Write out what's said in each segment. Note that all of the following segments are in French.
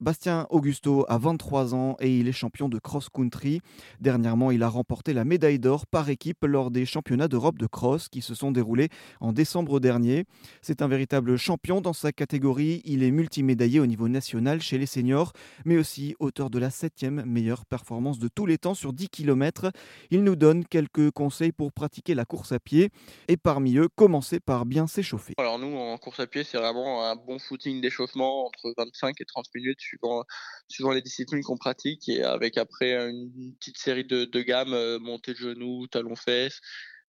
Bastien Augusto a 23 ans et il est champion de cross-country. Dernièrement, il a remporté la médaille d'or par équipe lors des championnats d'Europe de cross qui se sont déroulés en décembre dernier. C'est un véritable champion dans sa catégorie. Il est multimédaillé au niveau national chez les seniors, mais aussi auteur de la septième meilleure performance de tous les temps sur 10 km. Il nous donne quelques conseils pour pratiquer la course à pied et parmi eux, commencer par bien s'échauffer. Alors nous, en course à pied, c'est vraiment un bon footing d'échauffement entre 25 et 30 minutes suivant, les disciplines qu'on pratique et avec après une petite série de, de gammes, euh, montée de genoux, talons fesses,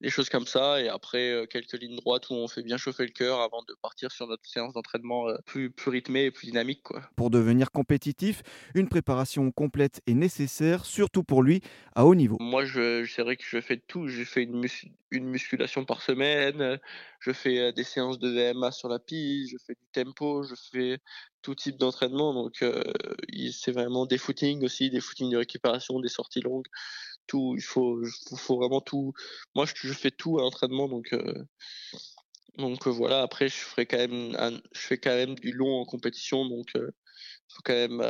des choses comme ça. Et après, euh, quelques lignes droites où on fait bien chauffer le cœur avant de partir sur notre séance d'entraînement euh, plus, plus rythmée et plus dynamique. Quoi. Pour devenir compétitif, une préparation complète est nécessaire, surtout pour lui, à haut niveau. Moi, c'est vrai que je fais tout. Je fais une, une musculation par semaine, je fais des séances de VMA sur la piste, je fais du tempo, je fais tout type d'entraînement. Donc, euh, c'est vraiment des footings aussi, des footings de récupération, des sorties longues. Tout, il faut, faut vraiment tout. Moi, je, je fais tout à l'entraînement, donc. Euh, donc euh, voilà, après je ferai quand même je fais quand même du long en compétition, donc il faut quand même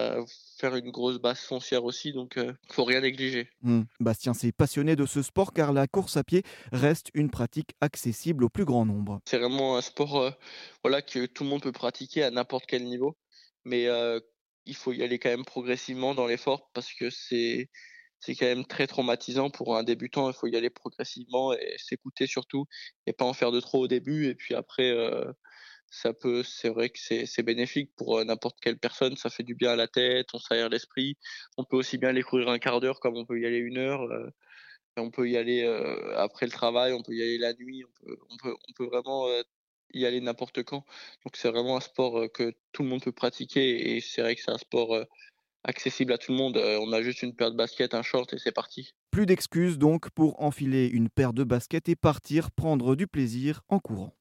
faire une grosse base foncière aussi, donc il faut rien négliger. Mmh. Bastien s'est passionné de ce sport car la course à pied reste une pratique accessible au plus grand nombre. C'est vraiment un sport voilà que tout le monde peut pratiquer à n'importe quel niveau, mais il faut y aller quand même progressivement dans l'effort parce que c'est c'est quand même très traumatisant pour un débutant. Il faut y aller progressivement et s'écouter surtout et pas en faire de trop au début. Et puis après, euh, ça peut, c'est vrai que c'est bénéfique pour euh, n'importe quelle personne. Ça fait du bien à la tête, on s'aère l'esprit. On peut aussi bien aller courir un quart d'heure comme on peut y aller une heure. Euh, on peut y aller après le travail, on peut y aller la nuit. On peut, on peut, on peut vraiment y aller n'importe quand. Donc c'est vraiment un sport que tout le monde peut pratiquer et c'est vrai que c'est un sport accessible à tout le monde. Euh, on a juste une paire de baskets, un short et c'est parti. Plus d'excuses donc pour enfiler une paire de baskets et partir prendre du plaisir en courant.